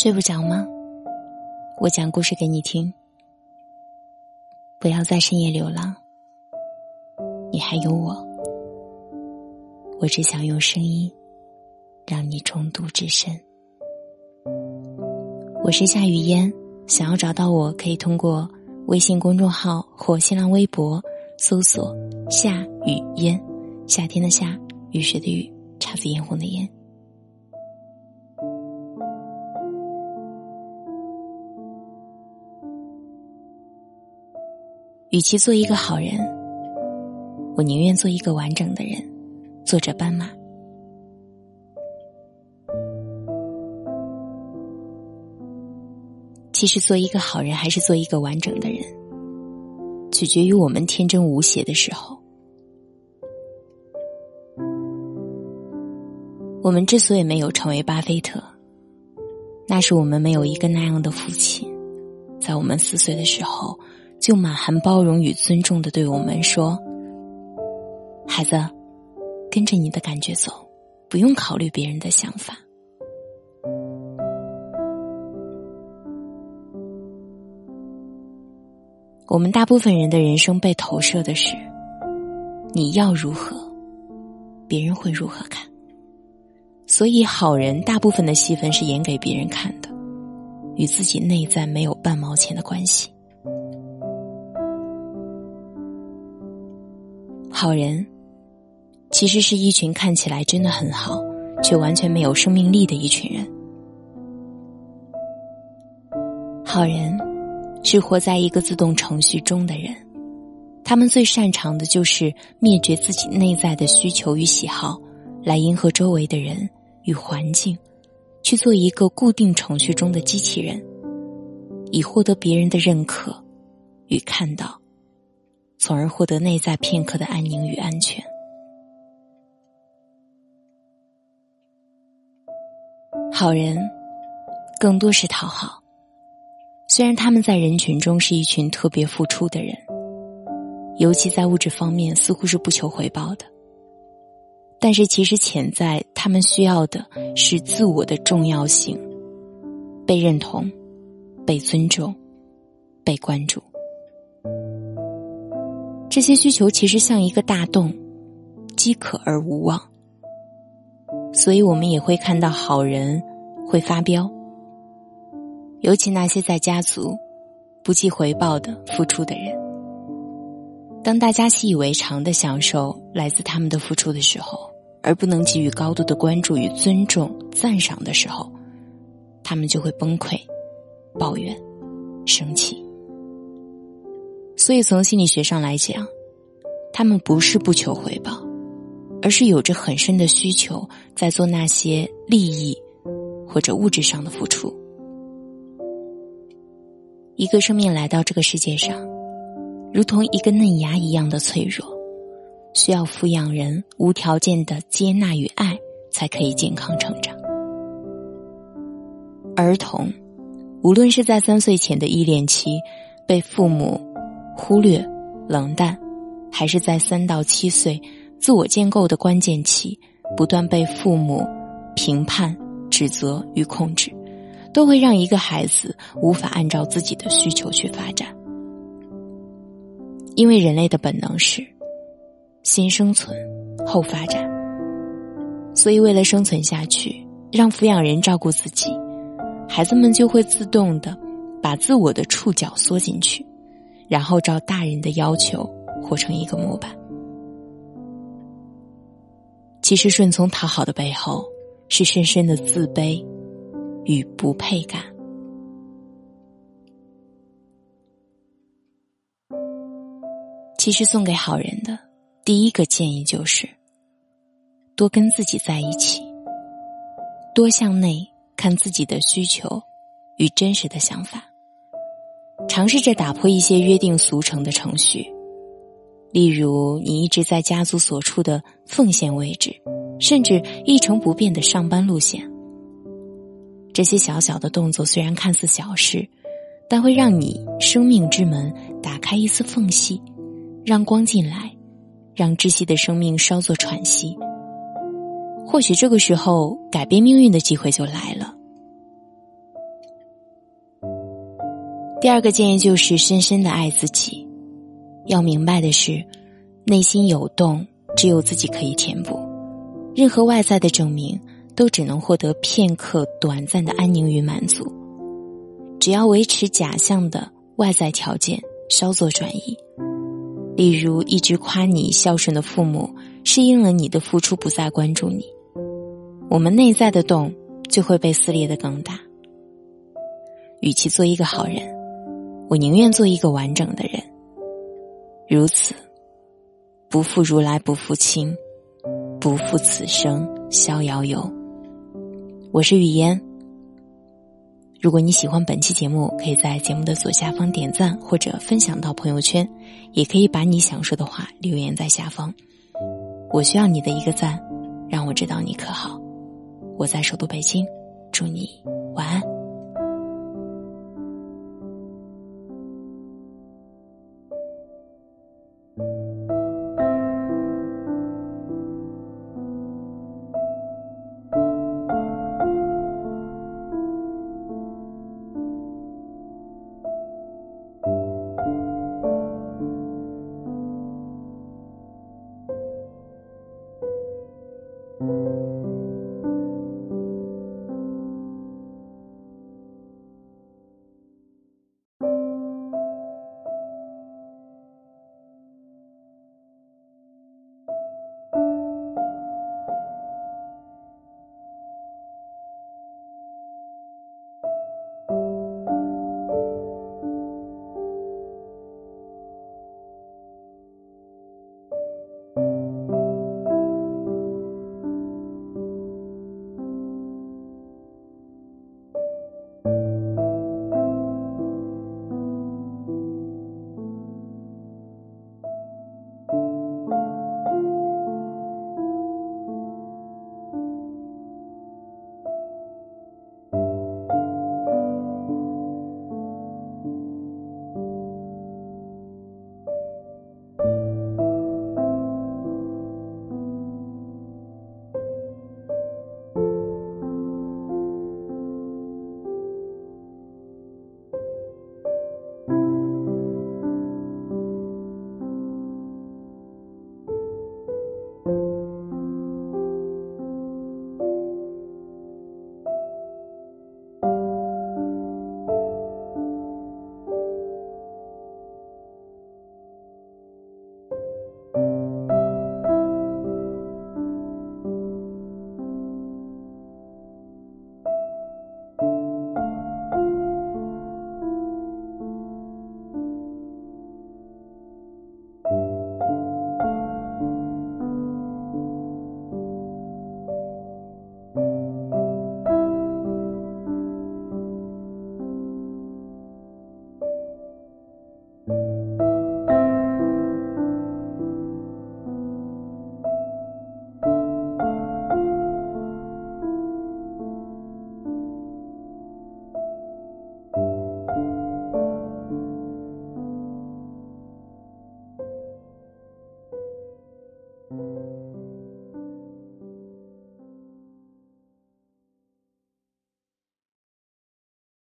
睡不着吗？我讲故事给你听。不要在深夜流浪，你还有我。我只想用声音让你中毒至深。我是夏雨嫣，想要找到我可以通过微信公众号或新浪微博搜索“夏雨嫣”，夏天的夏，雨水的雨，姹紫嫣红的嫣。与其做一个好人，我宁愿做一个完整的人。作者斑马。其实，做一个好人还是做一个完整的人，取决于我们天真无邪的时候。我们之所以没有成为巴菲特，那是我们没有一个那样的父亲，在我们四岁的时候。就满含包容与尊重的对我们说：“孩子，跟着你的感觉走，不用考虑别人的想法。”我们大部分人的人生被投射的是：你要如何，别人会如何看。所以，好人大部分的戏份是演给别人看的，与自己内在没有半毛钱的关系。好人，其实是一群看起来真的很好，却完全没有生命力的一群人。好人，是活在一个自动程序中的人，他们最擅长的就是灭绝自己内在的需求与喜好，来迎合周围的人与环境，去做一个固定程序中的机器人，以获得别人的认可与看到。从而获得内在片刻的安宁与安全。好人，更多是讨好。虽然他们在人群中是一群特别付出的人，尤其在物质方面似乎是不求回报的，但是其实潜在他们需要的是自我的重要性，被认同，被尊重，被关注。这些需求其实像一个大洞，饥渴而无望，所以我们也会看到好人会发飙，尤其那些在家族不计回报的付出的人。当大家习以为常的享受来自他们的付出的时候，而不能给予高度的关注与尊重、赞赏的时候，他们就会崩溃、抱怨、生气。所以，从心理学上来讲，他们不是不求回报，而是有着很深的需求，在做那些利益或者物质上的付出。一个生命来到这个世界上，如同一个嫩芽一样的脆弱，需要抚养人无条件的接纳与爱，才可以健康成长。儿童，无论是在三岁前的依恋期，被父母。忽略、冷淡，还是在三到七岁自我建构的关键期，不断被父母评判、指责与控制，都会让一个孩子无法按照自己的需求去发展。因为人类的本能是先生存后发展，所以为了生存下去，让抚养人照顾自己，孩子们就会自动的把自我的触角缩进去。然后照大人的要求活成一个模板。其实顺从讨好的背后，是深深的自卑与不配感。其实送给好人的第一个建议就是：多跟自己在一起，多向内看自己的需求与真实的想法。尝试着打破一些约定俗成的程序，例如你一直在家族所处的奉献位置，甚至一成不变的上班路线。这些小小的动作虽然看似小事，但会让你生命之门打开一丝缝隙，让光进来，让窒息的生命稍作喘息。或许这个时候改变命运的机会就来了。第二个建议就是深深的爱自己。要明白的是，内心有洞，只有自己可以填补。任何外在的证明，都只能获得片刻短暂的安宁与满足。只要维持假象的外在条件，稍作转移，例如一直夸你孝顺的父母，适应了你的付出不再关注你，我们内在的洞就会被撕裂的更大。与其做一个好人，我宁愿做一个完整的人。如此，不负如来不负卿，不负此生逍遥游。我是雨嫣。如果你喜欢本期节目，可以在节目的左下方点赞或者分享到朋友圈，也可以把你想说的话留言在下方。我需要你的一个赞，让我知道你可好。我在首都北京，祝你晚安。